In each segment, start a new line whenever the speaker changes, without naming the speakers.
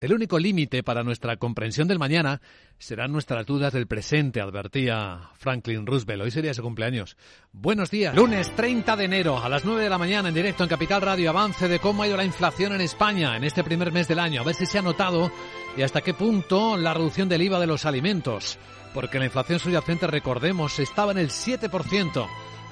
El único límite para nuestra comprensión del mañana serán nuestras dudas del presente, advertía Franklin Roosevelt. Hoy sería su cumpleaños. Buenos días. Lunes 30 de enero a las 9 de la mañana en directo en Capital Radio. Avance de cómo ha ido la inflación en España en este primer mes del año. A ver si se ha notado y hasta qué punto la reducción del IVA de los alimentos. Porque la inflación subyacente, recordemos, estaba en el 7%.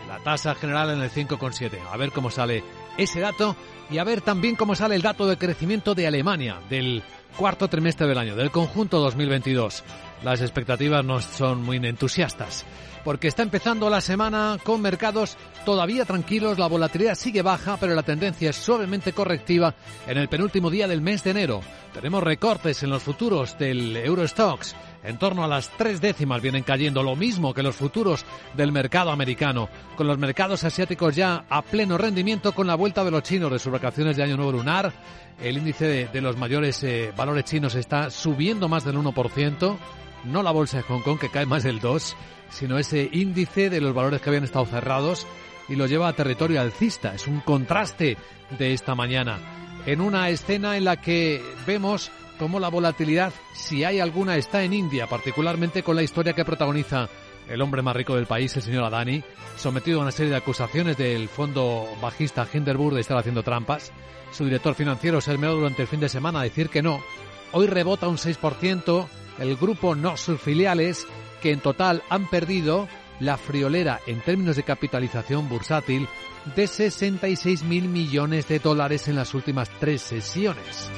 La tasa general en el 5,7. A ver cómo sale ese dato y a ver también cómo sale el dato de crecimiento de Alemania, del cuarto trimestre del año, del conjunto 2022. Las expectativas no son muy entusiastas, porque está empezando la semana con mercados todavía tranquilos, la volatilidad sigue baja, pero la tendencia es suavemente correctiva en el penúltimo día del mes de enero. Tenemos recortes en los futuros del Eurostox. En torno a las tres décimas vienen cayendo, lo mismo que los futuros del mercado americano, con los mercados asiáticos ya a pleno rendimiento con la vuelta de los chinos de sus vacaciones de Año Nuevo Lunar. El índice de, los mayores eh, valores chinos está subiendo más del 1%, no la bolsa de Hong Kong que cae más del 2%, sino ese índice de los valores que habían estado cerrados y lo lleva a territorio alcista. Es un contraste de esta mañana en una escena en la que vemos cómo la volatilidad, si hay alguna, está en India, particularmente con la historia que protagoniza el hombre más rico del país, el señor Adani, sometido a una serie de acusaciones del fondo bajista Hinderburg de estar haciendo trampas. Su director financiero se durante el fin de semana a decir que no. Hoy rebota un 6% el grupo no sus filiales, que en total han perdido la friolera en términos de capitalización bursátil de 66 mil millones de dólares en las últimas tres sesiones.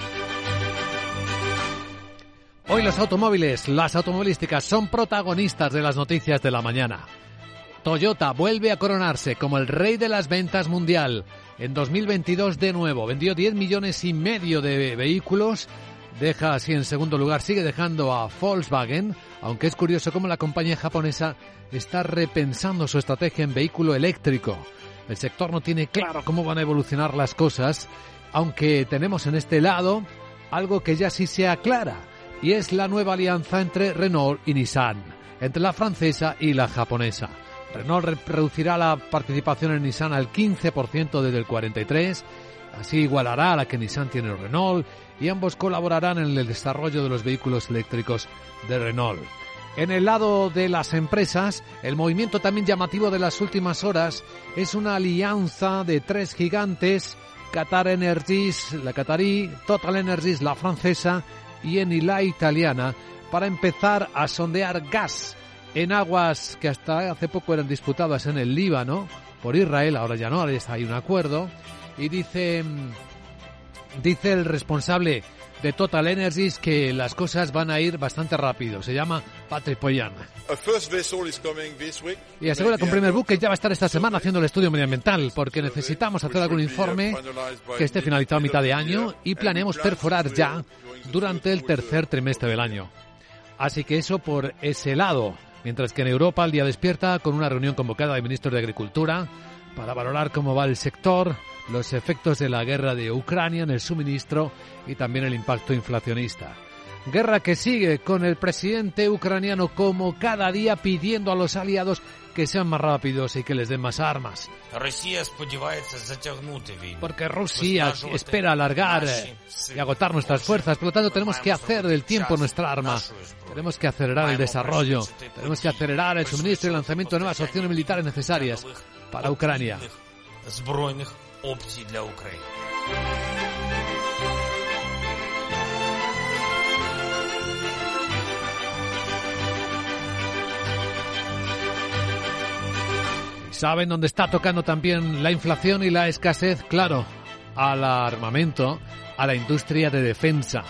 Hoy los automóviles, las automovilísticas son protagonistas de las noticias de la mañana. Toyota vuelve a coronarse como el rey de las ventas mundial. En 2022 de nuevo vendió 10 millones y medio de vehículos. Deja así en segundo lugar, sigue dejando a Volkswagen, aunque es curioso cómo la compañía japonesa está repensando su estrategia en vehículo eléctrico. El sector no tiene claro cómo van a evolucionar las cosas, aunque tenemos en este lado algo que ya sí se aclara y es la nueva alianza entre Renault y Nissan, entre la francesa y la japonesa. Renault reducirá la participación en Nissan al 15% desde el 43%, así igualará a la que Nissan tiene en Renault y ambos colaborarán en el desarrollo de los vehículos eléctricos de Renault. En el lado de las empresas, el movimiento también llamativo de las últimas horas es una alianza de tres gigantes, Qatar Energies, la qatarí, Total Energies, la francesa, y en la italiana para empezar a sondear gas en aguas que hasta hace poco eran disputadas en el Líbano por Israel, ahora ya no, ahora hay un acuerdo. Y dice, dice el responsable de Total Energies que las cosas van a ir bastante rápido. Se llama Patrick Poyan. Y asegura que un primer buque ya va a estar esta semana haciendo el estudio medioambiental porque necesitamos hacer algún informe que esté finalizado a mitad de año y planeamos perforar ya durante el tercer trimestre del año. Así que eso por ese lado. Mientras que en Europa el día despierta con una reunión convocada de ministros de Agricultura para valorar cómo va el sector, los efectos de la guerra de Ucrania en el suministro y también el impacto inflacionista. Guerra que sigue con el presidente ucraniano como cada día pidiendo a los aliados que sean más rápidos y que les den más armas. Porque Rusia espera alargar y agotar nuestras fuerzas, por lo tanto tenemos que hacer del tiempo nuestra arma. Tenemos que acelerar el desarrollo, tenemos que acelerar el suministro y el lanzamiento de nuevas opciones militares necesarias para Ucrania. ¿Saben dónde está tocando también la inflación y la escasez? Claro, al armamento, a la industria de defensa.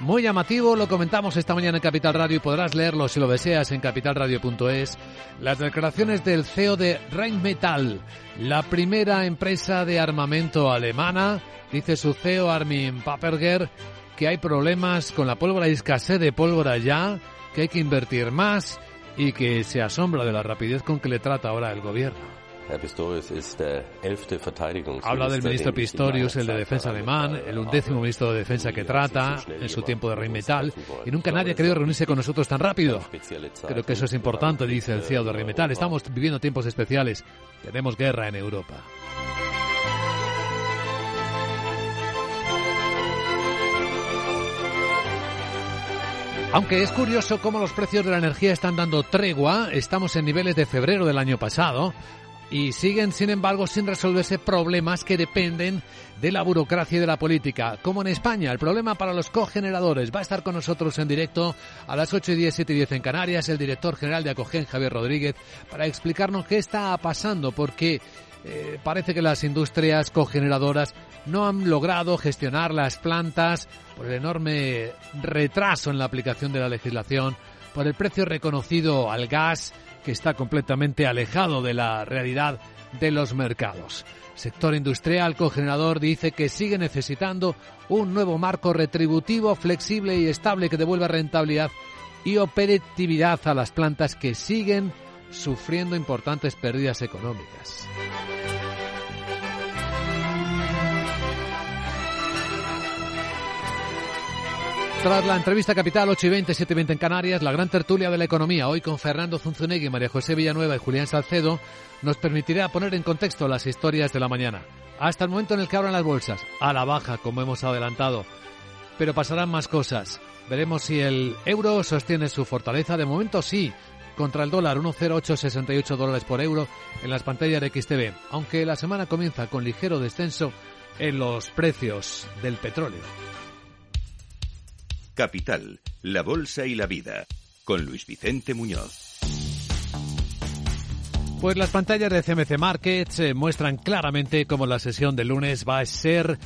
Muy llamativo, lo comentamos esta mañana en Capital Radio y podrás leerlo si lo deseas en capitalradio.es. Las declaraciones del CEO de Rheinmetall, la primera empresa de armamento alemana, dice su CEO Armin Paperger que hay problemas con la pólvora y escasez de pólvora ya, que hay que invertir más y que se asombra de la rapidez con que le trata ahora el gobierno. Habla del ministro Pistorius, el de defensa alemán, el undécimo ministro de defensa que trata en su tiempo de Rheinmetall, y nunca nadie ha querido reunirse con nosotros tan rápido. Creo que eso es importante, dice el CEO de Rheinmetall. Estamos viviendo tiempos especiales. Tenemos guerra en Europa. Aunque es curioso cómo los precios de la energía están dando tregua, estamos en niveles de febrero del año pasado y siguen, sin embargo, sin resolverse problemas que dependen de la burocracia y de la política. Como en España, el problema para los cogeneradores. Va a estar con nosotros en directo a las 8 y 10, 7 y 10 en Canarias, el director general de Acogen, Javier Rodríguez, para explicarnos qué está pasando, porque eh, parece que las industrias cogeneradoras no han logrado gestionar las plantas por el enorme retraso en la aplicación de la legislación, por el precio reconocido al gas que está completamente alejado de la realidad de los mercados. Sector industrial cogenerador dice que sigue necesitando un nuevo marco retributivo flexible y estable que devuelva rentabilidad y operatividad a las plantas que siguen sufriendo importantes pérdidas económicas. Tras la entrevista capital 8 y 20, 7 y 20 en Canarias, la gran tertulia de la economía, hoy con Fernando Zunzunegui, María José Villanueva y Julián Salcedo, nos permitirá poner en contexto las historias de la mañana. Hasta el momento en el que abran las bolsas, a la baja, como hemos adelantado. Pero pasarán más cosas. Veremos si el euro sostiene su fortaleza. De momento sí, contra el dólar 1,0868 dólares por euro en las pantallas de XTV, aunque la semana comienza con ligero descenso en los precios del petróleo.
Capital, la Bolsa y la Vida, con Luis Vicente Muñoz.
Pues las pantallas de CMC Markets eh, muestran claramente cómo la sesión de lunes va a ser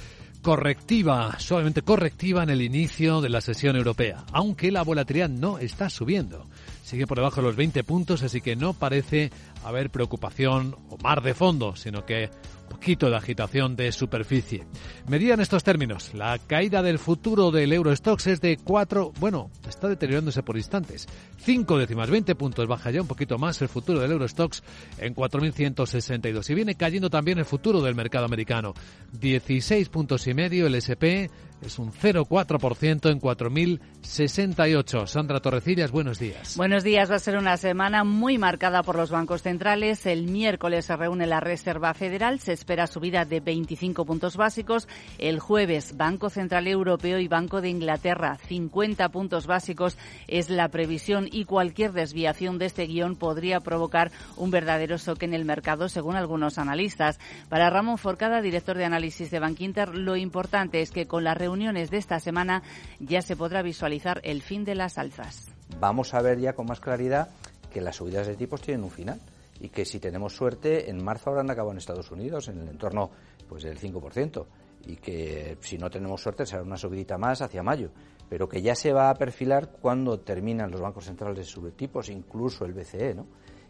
correctiva, suavemente correctiva en el inicio de la sesión europea, aunque la volatilidad no está subiendo. Sigue por debajo de los 20 puntos, así que no parece haber preocupación o mar de fondo, sino que poquito de agitación de superficie. Medida en estos términos, la caída del futuro del Eurostox es de 4, bueno, está deteriorándose por instantes. 5 décimas, 20 puntos, baja ya un poquito más el futuro del Eurostox en 4.162. Y viene cayendo también el futuro del mercado americano. 16 puntos y medio el SP, es un 0,4% en 4.068. Sandra Torrecillas, buenos días.
Buenos días. Va a ser una semana muy marcada por los bancos centrales. El miércoles se reúne la Reserva Federal. Se espera subida de 25 puntos básicos. El jueves, Banco Central Europeo y Banco de Inglaterra, 50 puntos básicos es la previsión y cualquier desviación de este guion podría provocar un verdadero shock en el mercado, según algunos analistas. Para Ramón Forcada, director de análisis de Bankinter, lo importante es que con la reunión reuniones de esta semana ya se podrá visualizar el fin de las alzas.
Vamos a ver ya con más claridad que las subidas de tipos tienen un final y que si tenemos suerte en marzo habrán acabado en Estados Unidos en el entorno pues del 5% y que si no tenemos suerte será una subidita más hacia mayo, pero que ya se va a perfilar cuando terminan los bancos centrales de subir tipos, incluso el BCE, ¿no?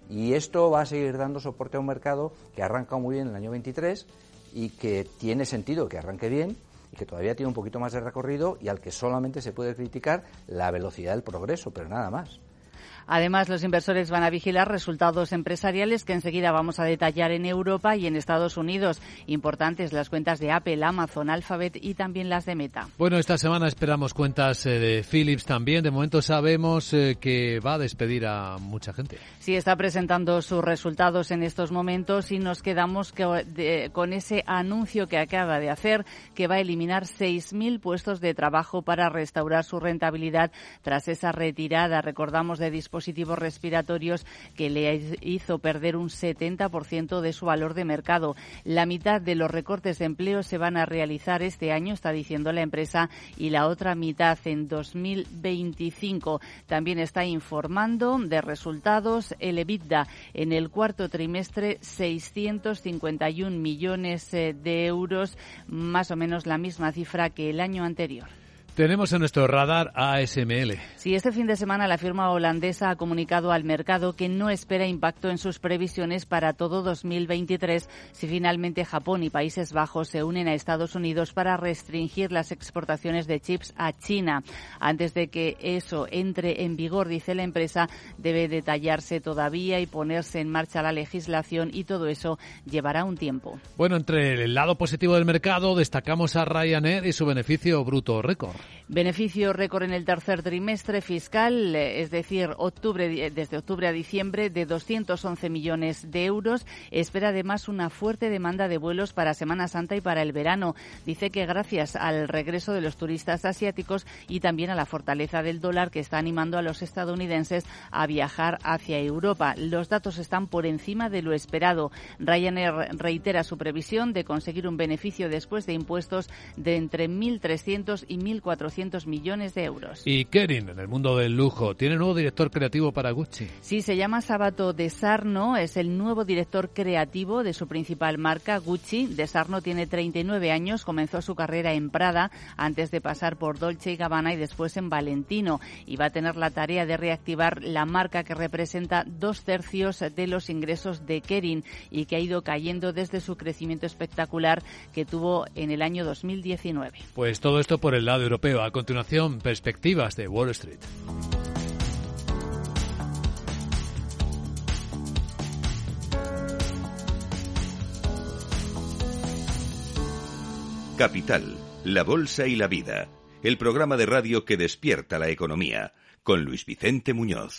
Y esto va a seguir dando soporte a un mercado que ha arrancado muy bien en el año 23 y que tiene sentido que arranque bien que todavía tiene un poquito más de recorrido y al que solamente se puede criticar la velocidad del progreso, pero nada más.
Además, los inversores van a vigilar resultados empresariales que enseguida vamos a detallar en Europa y en Estados Unidos. Importantes las cuentas de Apple, Amazon, Alphabet y también las de Meta.
Bueno, esta semana esperamos cuentas eh, de Philips también. De momento sabemos eh, que va a despedir a mucha gente.
Sí, está presentando sus resultados en estos momentos y nos quedamos con ese anuncio que acaba de hacer que va a eliminar 6.000 puestos de trabajo para restaurar su rentabilidad tras esa retirada, recordamos, de dispositivos dispositivos respiratorios que le hizo perder un 70% de su valor de mercado. La mitad de los recortes de empleo se van a realizar este año, está diciendo la empresa, y la otra mitad en 2025. También está informando de resultados el EBITDA en el cuarto trimestre 651 millones eh, de euros, más o menos la misma cifra que el año anterior.
Tenemos en nuestro radar ASML.
Sí, este fin de semana la firma holandesa ha comunicado al mercado que no espera impacto en sus previsiones para todo 2023 si finalmente Japón y Países Bajos se unen a Estados Unidos para restringir las exportaciones de chips a China. Antes de que eso entre en vigor, dice la empresa, debe detallarse todavía y ponerse en marcha la legislación y todo eso llevará un tiempo.
Bueno, entre el lado positivo del mercado destacamos a Ryanair y su beneficio bruto récord.
Beneficio récord en el tercer trimestre fiscal, eh, es decir, octubre, desde octubre a diciembre, de 211 millones de euros. Espera además una fuerte demanda de vuelos para Semana Santa y para el verano. Dice que gracias al regreso de los turistas asiáticos y también a la fortaleza del dólar que está animando a los estadounidenses a viajar hacia Europa. Los datos están por encima de lo esperado. Ryanair reitera su previsión de conseguir un beneficio después de impuestos de entre 1.300 y 1.400 millones de euros.
Y Kering, en el mundo del lujo, tiene nuevo director creativo para Gucci.
Sí, se llama Sabato De Sarno, es el nuevo director creativo de su principal marca, Gucci. De Sarno tiene 39 años, comenzó su carrera en Prada antes de pasar por Dolce y Gabbana y después en Valentino. Y va a tener la tarea de reactivar la marca que representa dos tercios de los ingresos de Kering y que ha ido cayendo desde su crecimiento espectacular que tuvo en el año 2019.
Pues todo esto por el lado europeo. A continuación, perspectivas de Wall Street.
Capital, la Bolsa y la Vida, el programa de radio que despierta la economía, con Luis Vicente Muñoz.